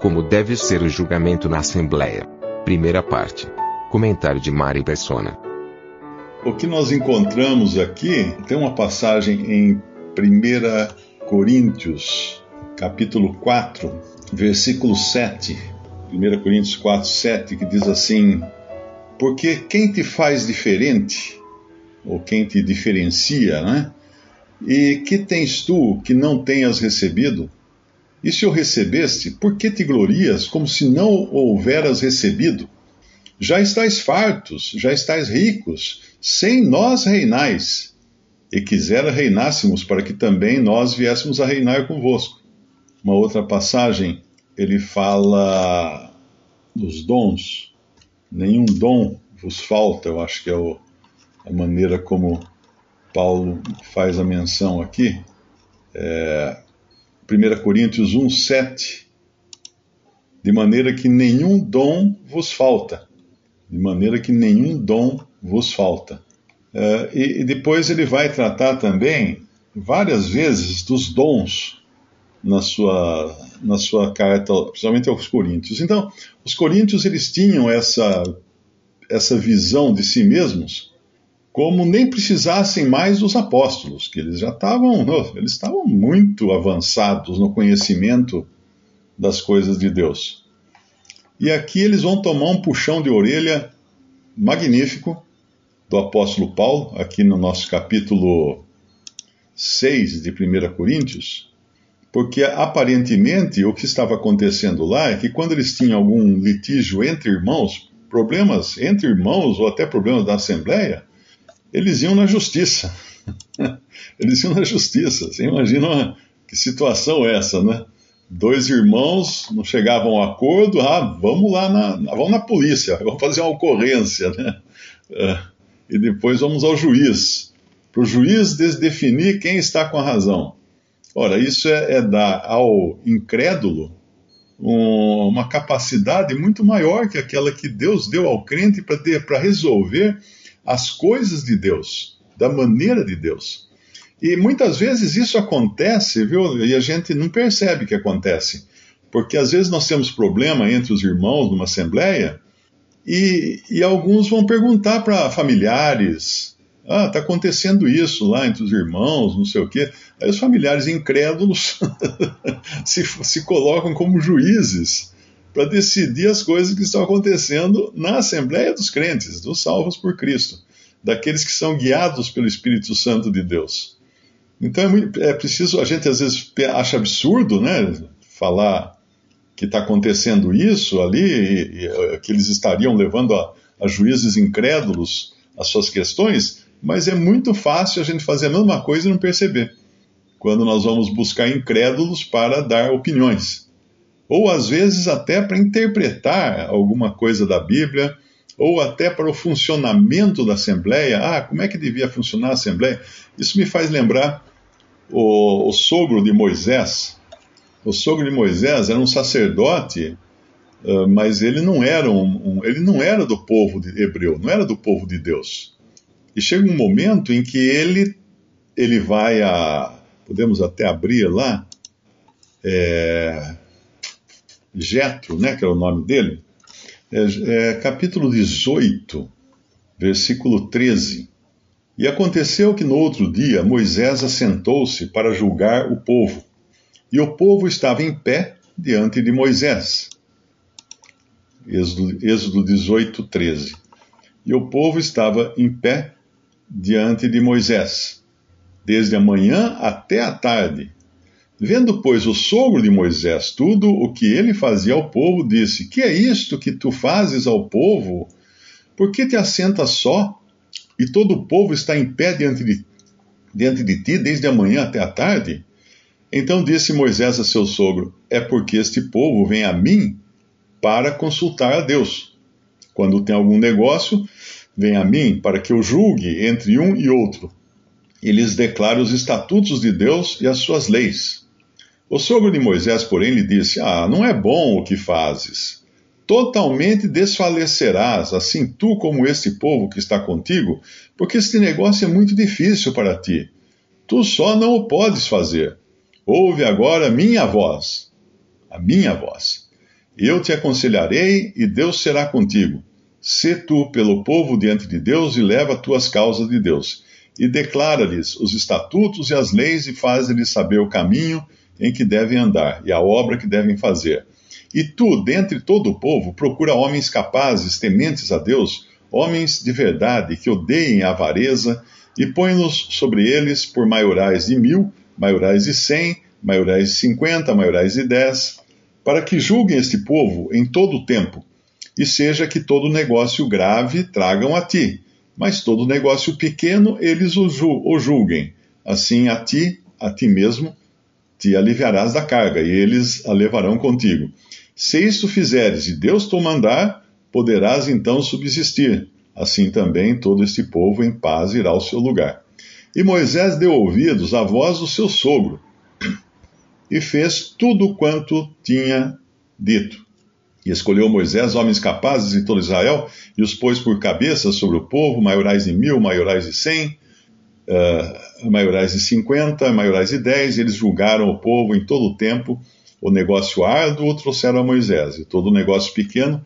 Como deve ser o julgamento na Assembleia. Primeira parte. Comentário de Mari Persona. O que nós encontramos aqui tem uma passagem em 1 Coríntios, capítulo 4, versículo 7. 1 Coríntios 4, 7, que diz assim: Porque quem te faz diferente, ou quem te diferencia, né? E que tens tu que não tenhas recebido? E se o recebeste, por que te glorias como se não o houveras recebido? Já estáis fartos, já estáis ricos, sem nós reinais. E quisera reinássemos para que também nós viéssemos a reinar convosco. Uma outra passagem, ele fala dos dons. Nenhum dom vos falta, eu acho que é o, a maneira como Paulo faz a menção aqui. É, 1 Coríntios 1, 7. De maneira que nenhum dom vos falta. De maneira que nenhum dom vos falta. Uh, e, e, depois ele vai tratar também várias vezes dos dons na sua, na sua carta, principalmente aos Coríntios. Então, os Coríntios eles tinham essa, essa visão de si mesmos como nem precisassem mais dos apóstolos, que eles já estavam, eles estavam muito avançados no conhecimento das coisas de Deus. E aqui eles vão tomar um puxão de orelha magnífico do apóstolo Paulo, aqui no nosso capítulo 6 de 1 Coríntios, porque aparentemente o que estava acontecendo lá é que quando eles tinham algum litígio entre irmãos, problemas entre irmãos ou até problemas da Assembleia, eles iam na justiça. eles iam na justiça. Você imagina que situação é essa, né? Dois irmãos não chegavam a acordo, ah, vamos lá na, vamos na polícia, vamos fazer uma ocorrência, né? É, e depois vamos ao juiz, para o juiz definir quem está com a razão. Ora, isso é, é dar ao incrédulo um, uma capacidade muito maior que aquela que Deus deu ao crente para resolver as coisas de Deus, da maneira de Deus. E muitas vezes isso acontece, viu? E a gente não percebe que acontece. Porque às vezes nós temos problema entre os irmãos numa assembleia e, e alguns vão perguntar para familiares: ah, está acontecendo isso lá entre os irmãos, não sei o quê. Aí os familiares incrédulos se, se colocam como juízes para decidir as coisas que estão acontecendo na Assembleia dos Crentes, dos salvos por Cristo, daqueles que são guiados pelo Espírito Santo de Deus. Então é, muito, é preciso, a gente às vezes acha absurdo, né, falar que está acontecendo isso ali, e, e, que eles estariam levando a, a juízes incrédulos as suas questões, mas é muito fácil a gente fazer a mesma coisa e não perceber, quando nós vamos buscar incrédulos para dar opiniões ou às vezes até para interpretar alguma coisa da Bíblia, ou até para o funcionamento da Assembleia. Ah, como é que devia funcionar a Assembleia? Isso me faz lembrar o, o sogro de Moisés. O sogro de Moisés era um sacerdote, uh, mas ele não era um, um, ele não era do povo hebreu, não era do povo de Deus. E chega um momento em que ele ele vai a podemos até abrir lá é, Jetro, né, que é o nome dele, é, é, capítulo 18, versículo 13. E aconteceu que no outro dia Moisés assentou-se para julgar o povo, e o povo estava em pé diante de Moisés. Êxodo, Êxodo 18, 13. E o povo estava em pé diante de Moisés, desde a manhã até a tarde, Vendo, pois, o sogro de Moisés tudo o que ele fazia ao povo, disse: Que é isto que tu fazes ao povo? Por que te assentas só? E todo o povo está em pé diante de, diante de ti desde a manhã até a tarde? Então disse Moisés a seu sogro: É porque este povo vem a mim para consultar a Deus. Quando tem algum negócio, vem a mim para que eu julgue entre um e outro e lhes declare os estatutos de Deus e as suas leis. O sogro de Moisés, porém, lhe disse: Ah, não é bom o que fazes. Totalmente desfalecerás, assim tu como este povo que está contigo, porque este negócio é muito difícil para ti. Tu só não o podes fazer. Ouve agora minha voz, a minha voz. Eu te aconselharei e Deus será contigo. Sê tu pelo povo diante de Deus e leva tuas causas de Deus. E declara-lhes os estatutos e as leis e faz-lhes saber o caminho em que devem andar e a obra que devem fazer. E tu, dentre todo o povo, procura homens capazes, tementes a Deus, homens de verdade, que odeiem a avareza, e põe-nos sobre eles por maiorais de mil, maiorais de cem, maiorais de cinquenta, maiorais de dez, para que julguem este povo em todo o tempo, e seja que todo negócio grave tragam a ti, mas todo negócio pequeno eles o, julguem. Assim a ti, a ti mesmo, te aliviarás da carga, e eles a levarão contigo. Se isto fizeres e Deus te mandar, poderás então subsistir. Assim também todo este povo em paz irá ao seu lugar. E Moisés deu ouvidos à voz do seu sogro e fez tudo quanto tinha dito. E escolheu Moisés homens capazes de todo Israel e os pôs por cabeça sobre o povo, maiorais de mil, maiorais de cem, uh, maiorais de cinquenta, maiorais de dez. E eles julgaram o povo em todo o tempo. O negócio árduo trouxeram a Moisés, e todo o negócio pequeno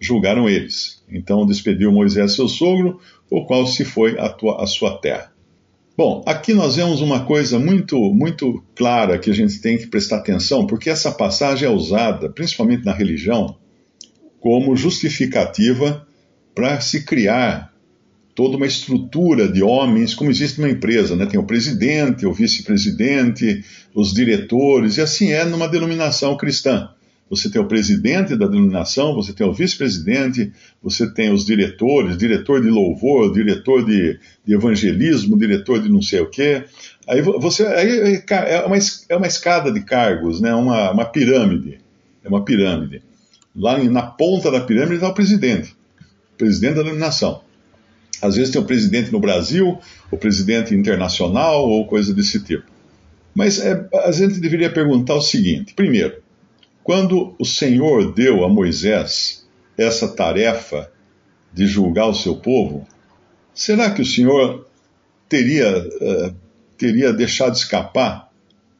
julgaram eles. Então despediu Moisés seu sogro, o qual se foi à, à sua terra. Bom, aqui nós vemos uma coisa muito, muito clara que a gente tem que prestar atenção, porque essa passagem é usada, principalmente na religião, como justificativa para se criar toda uma estrutura de homens, como existe numa empresa, né? Tem o presidente, o vice-presidente, os diretores, e assim é numa denominação cristã. Você tem o presidente da denominação, você tem o vice-presidente, você tem os diretores, diretor de louvor, diretor de, de, evangelismo, diretor de não sei o quê. Aí você aí é, uma, é uma escada de cargos, né? uma, uma pirâmide. É uma pirâmide. Lá na ponta da pirâmide está o presidente, o presidente da denominação. Às vezes tem o presidente no Brasil, o presidente internacional ou coisa desse tipo. Mas é, a gente deveria perguntar o seguinte: primeiro, quando o Senhor deu a Moisés essa tarefa de julgar o seu povo, será que o Senhor teria, uh, teria deixado escapar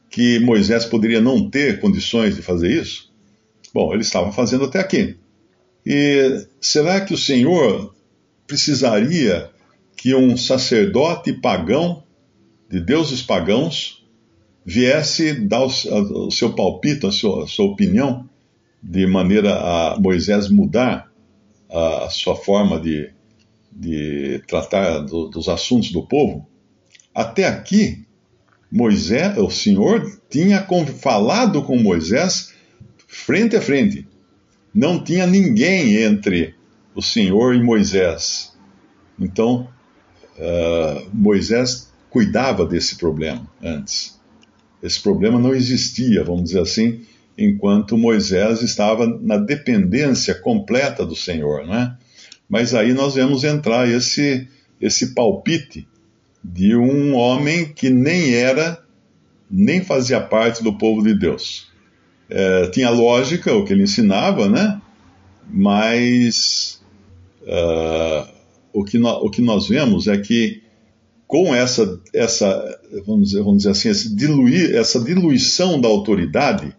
que Moisés poderia não ter condições de fazer isso? Bom, ele estava fazendo até aqui. E será que o Senhor precisaria que um sacerdote pagão, de deuses pagãos, viesse dar o, seu palpite, a sua, a sua, opinião, de maneira a Moisés mudar a, a sua forma de, de tratar do, dos assuntos do povo, até aqui, Moisés, o Senhor tinha falado com Moisés frente a frente. Não tinha ninguém entre o Senhor e Moisés. Então, uh, Moisés cuidava desse problema antes. Esse problema não existia, vamos dizer assim, enquanto Moisés estava na dependência completa do Senhor, não é? Mas aí nós vemos entrar esse, esse palpite de um homem que nem era, nem fazia parte do povo de Deus. É, tinha lógica o que ele ensinava, né? Mas uh, o, que no, o que nós vemos é que com essa, essa vamos, dizer, vamos dizer assim, esse diluir, essa diluição da autoridade,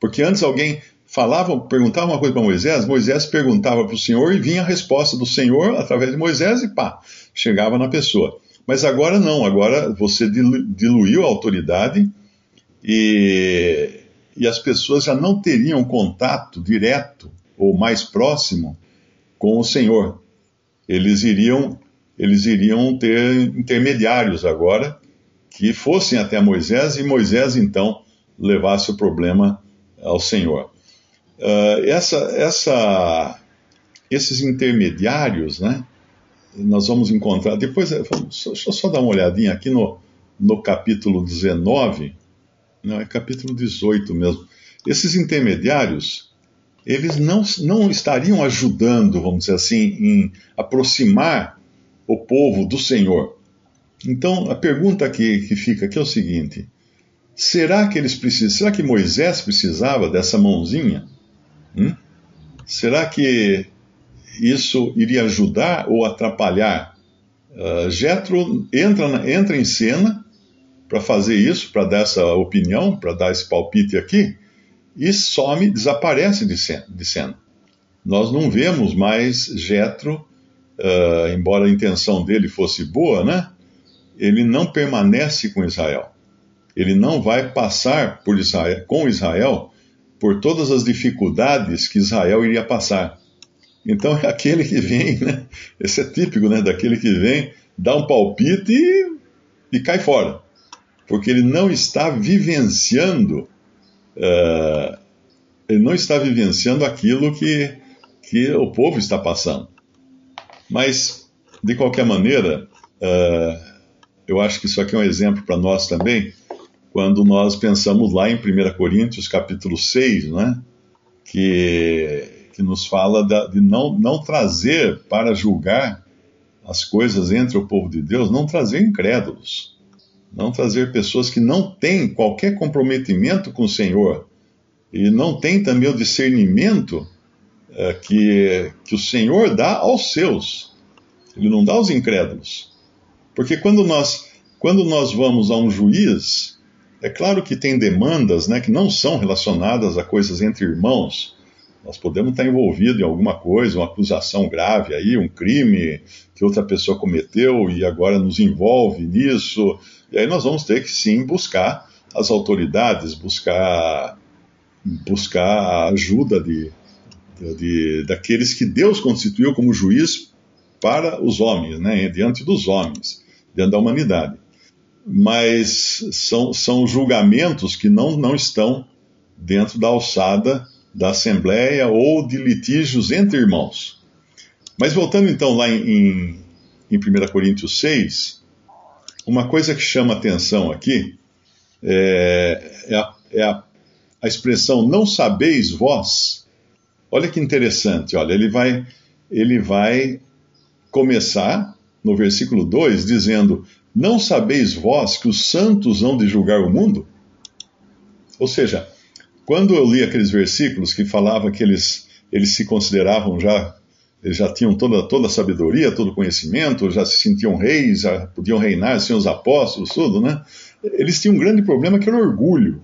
porque antes alguém falava, perguntava uma coisa para Moisés, Moisés perguntava para o Senhor e vinha a resposta do Senhor através de Moisés e pá, chegava na pessoa. Mas agora não, agora você diluiu a autoridade e, e as pessoas já não teriam contato direto ou mais próximo com o Senhor. Eles iriam eles iriam ter intermediários agora que fossem até Moisés e Moisés então levasse o problema ao Senhor. Uh, essa, essa, esses intermediários, né, nós vamos encontrar. Depois, deixa eu só dar uma olhadinha aqui no, no capítulo 19, Não, é capítulo 18 mesmo. Esses intermediários, eles não, não estariam ajudando, vamos dizer assim, em aproximar o povo do Senhor. Então, a pergunta que, que fica aqui é o seguinte: será que eles precisam, será que Moisés precisava dessa mãozinha? Hum? Será que isso iria ajudar ou atrapalhar? Uh, Jetro entra, entra em cena para fazer isso, para dar essa opinião, para dar esse palpite aqui, e some, desaparece de cena. Nós não vemos mais Jetro, uh, embora a intenção dele fosse boa, né? Ele não permanece com Israel. Ele não vai passar por Israel, com Israel por todas as dificuldades que Israel iria passar. Então é aquele que vem, né? Esse é típico, né? Daquele que vem, dá um palpite e, e cai fora. Porque ele não está vivenciando, uh, ele não está vivenciando aquilo que, que o povo está passando. Mas, de qualquer maneira, uh, eu acho que isso aqui é um exemplo para nós também, quando nós pensamos lá em 1 Coríntios capítulo 6, né? Que que nos fala da, de não, não trazer para julgar as coisas entre o povo de Deus, não trazer incrédulos, não trazer pessoas que não têm qualquer comprometimento com o Senhor e não têm também o discernimento é, que, que o Senhor dá aos seus, ele não dá aos incrédulos. Porque quando nós, quando nós vamos a um juiz, é claro que tem demandas né, que não são relacionadas a coisas entre irmãos, nós podemos estar envolvidos em alguma coisa, uma acusação grave aí, um crime que outra pessoa cometeu e agora nos envolve nisso. E aí nós vamos ter que sim buscar as autoridades, buscar buscar a ajuda de, de, daqueles que Deus constituiu como juiz para os homens, né, diante dos homens, diante da humanidade. Mas são, são julgamentos que não, não estão dentro da alçada da Assembleia ou de litígios entre irmãos. Mas voltando então lá em, em 1 Coríntios 6, uma coisa que chama atenção aqui é, é, a, é a, a, expressão não sabeis vós. Olha que interessante, olha, ele vai, ele vai começar no versículo 2 dizendo: Não sabeis vós que os santos hão de julgar o mundo? Ou seja, quando eu li aqueles versículos que falava que eles, eles se consideravam já, eles já tinham toda, toda a sabedoria, todo o conhecimento, já se sentiam reis, já podiam reinar, tinham os apóstolos, tudo, né? Eles tinham um grande problema que era orgulho.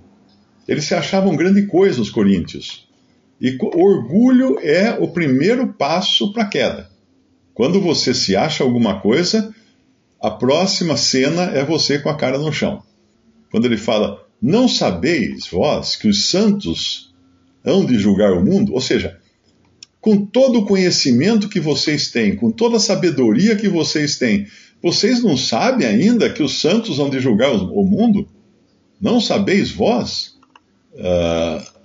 Eles se achavam grande coisa, os coríntios. E orgulho é o primeiro passo para a queda. Quando você se acha alguma coisa, a próxima cena é você com a cara no chão. Quando ele fala, não sabeis vós que os santos hão de julgar o mundo? Ou seja, com todo o conhecimento que vocês têm, com toda a sabedoria que vocês têm, vocês não sabem ainda que os santos hão de julgar o mundo? Não sabeis vós? Uh,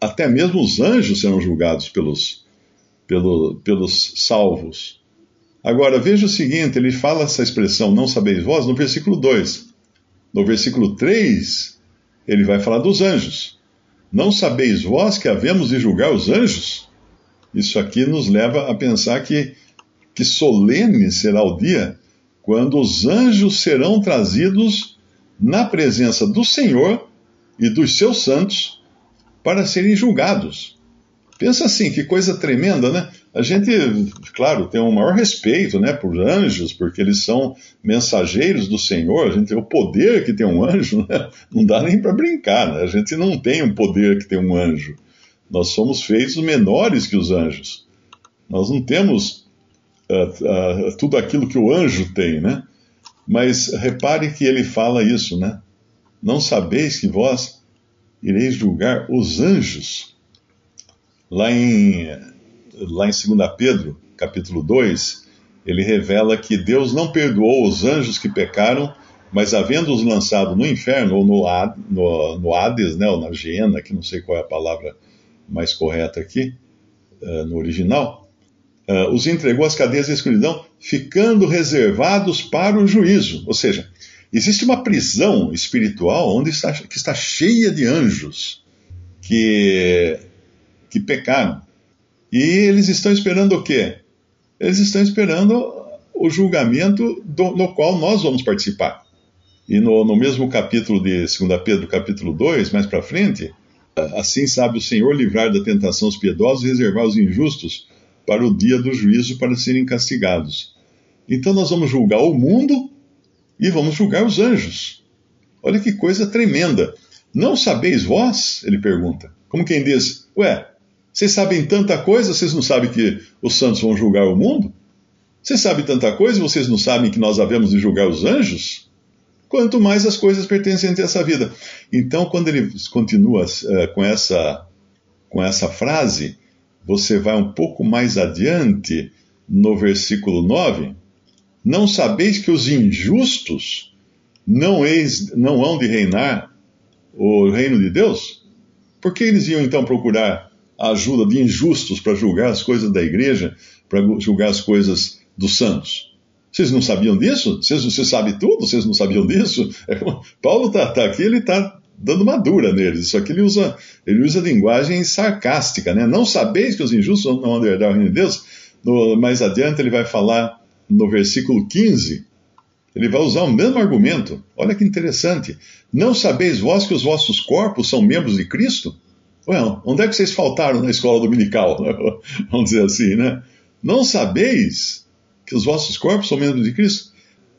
até mesmo os anjos serão julgados pelos, pelo, pelos salvos. Agora, veja o seguinte: ele fala essa expressão, não sabeis vós, no versículo 2. No versículo 3, ele vai falar dos anjos. Não sabeis vós que havemos de julgar os anjos? Isso aqui nos leva a pensar que, que solene será o dia quando os anjos serão trazidos na presença do Senhor e dos seus santos para serem julgados. Pensa assim, que coisa tremenda, né? A gente, claro, tem um maior respeito, né, por anjos, porque eles são mensageiros do Senhor. A gente tem o poder que tem um anjo, né? não dá nem para brincar, né? A gente não tem o poder que tem um anjo. Nós somos feitos menores que os anjos. Nós não temos uh, uh, tudo aquilo que o anjo tem, né? Mas repare que ele fala isso, né? Não sabeis que vós ireis julgar os anjos. Lá em lá em 2 Pedro, capítulo 2, ele revela que Deus não perdoou os anjos que pecaram, mas havendo-os lançado no inferno, ou no, no, no Hades, né, ou na Gena, que não sei qual é a palavra mais correta aqui, uh, no original, uh, os entregou às cadeias da escuridão, ficando reservados para o juízo. Ou seja, Existe uma prisão espiritual onde está, que está cheia de anjos que, que pecaram. E eles estão esperando o quê? Eles estão esperando o julgamento do, no qual nós vamos participar. E no, no mesmo capítulo de 2 Pedro, capítulo 2, mais para frente, assim sabe o Senhor livrar da tentação os piedosos e reservar os injustos para o dia do juízo para serem castigados. Então nós vamos julgar o mundo e vamos julgar os anjos. Olha que coisa tremenda. Não sabeis vós? Ele pergunta. Como quem diz: Ué, vocês sabem tanta coisa, vocês não sabem que os santos vão julgar o mundo? Vocês sabem tanta coisa vocês não sabem que nós havemos de julgar os anjos? Quanto mais as coisas pertencentes a essa vida. Então, quando ele continua uh, com, essa, com essa frase, você vai um pouco mais adiante no versículo 9 não sabeis que os injustos não, eis, não hão de reinar o reino de Deus? Por que eles iam então procurar a ajuda de injustos para julgar as coisas da igreja, para julgar as coisas dos santos? Vocês não sabiam disso? Vocês, você sabe tudo? Vocês não sabiam disso? É, Paulo está tá aqui, ele está dando uma dura neles. Só que ele usa, ele usa linguagem sarcástica, né? Não sabeis que os injustos não vão herdar o reino de Deus? No, mais adiante ele vai falar no versículo 15, ele vai usar o mesmo argumento. Olha que interessante. Não sabeis vós que os vossos corpos são membros de Cristo? Well, onde é que vocês faltaram na escola dominical? Vamos dizer assim, né? Não sabeis que os vossos corpos são membros de Cristo?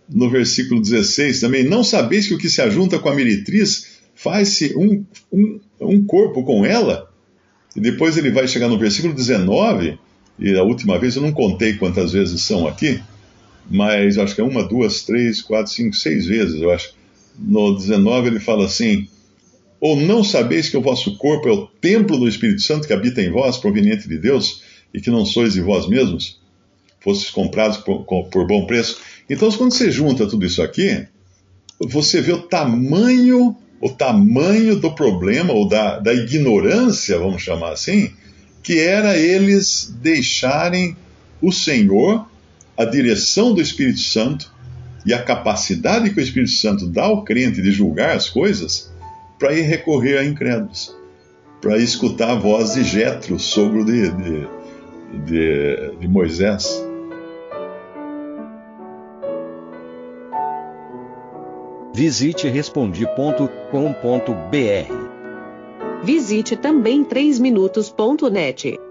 No versículo 16 também, não sabeis que o que se ajunta com a meretriz faz-se um, um, um corpo com ela? E depois ele vai chegar no versículo 19, e a última vez eu não contei quantas vezes são aqui, mas acho que é uma, duas, três, quatro, cinco, seis vezes, eu acho. No 19 ele fala assim: Ou não sabeis que o vosso corpo é o templo do Espírito Santo que habita em vós, proveniente de Deus, e que não sois de vós mesmos? Fostes comprados por, por bom preço. Então, quando você junta tudo isso aqui, você vê o tamanho, o tamanho do problema, ou da, da ignorância, vamos chamar assim, que era eles deixarem o Senhor a direção do Espírito Santo e a capacidade que o Espírito Santo dá ao crente de julgar as coisas para ir recorrer a incrédulos, para escutar a voz de Jetro, sogro de, de, de, de Moisés. Visite respondi.com.br. Visite também 3minutos.net.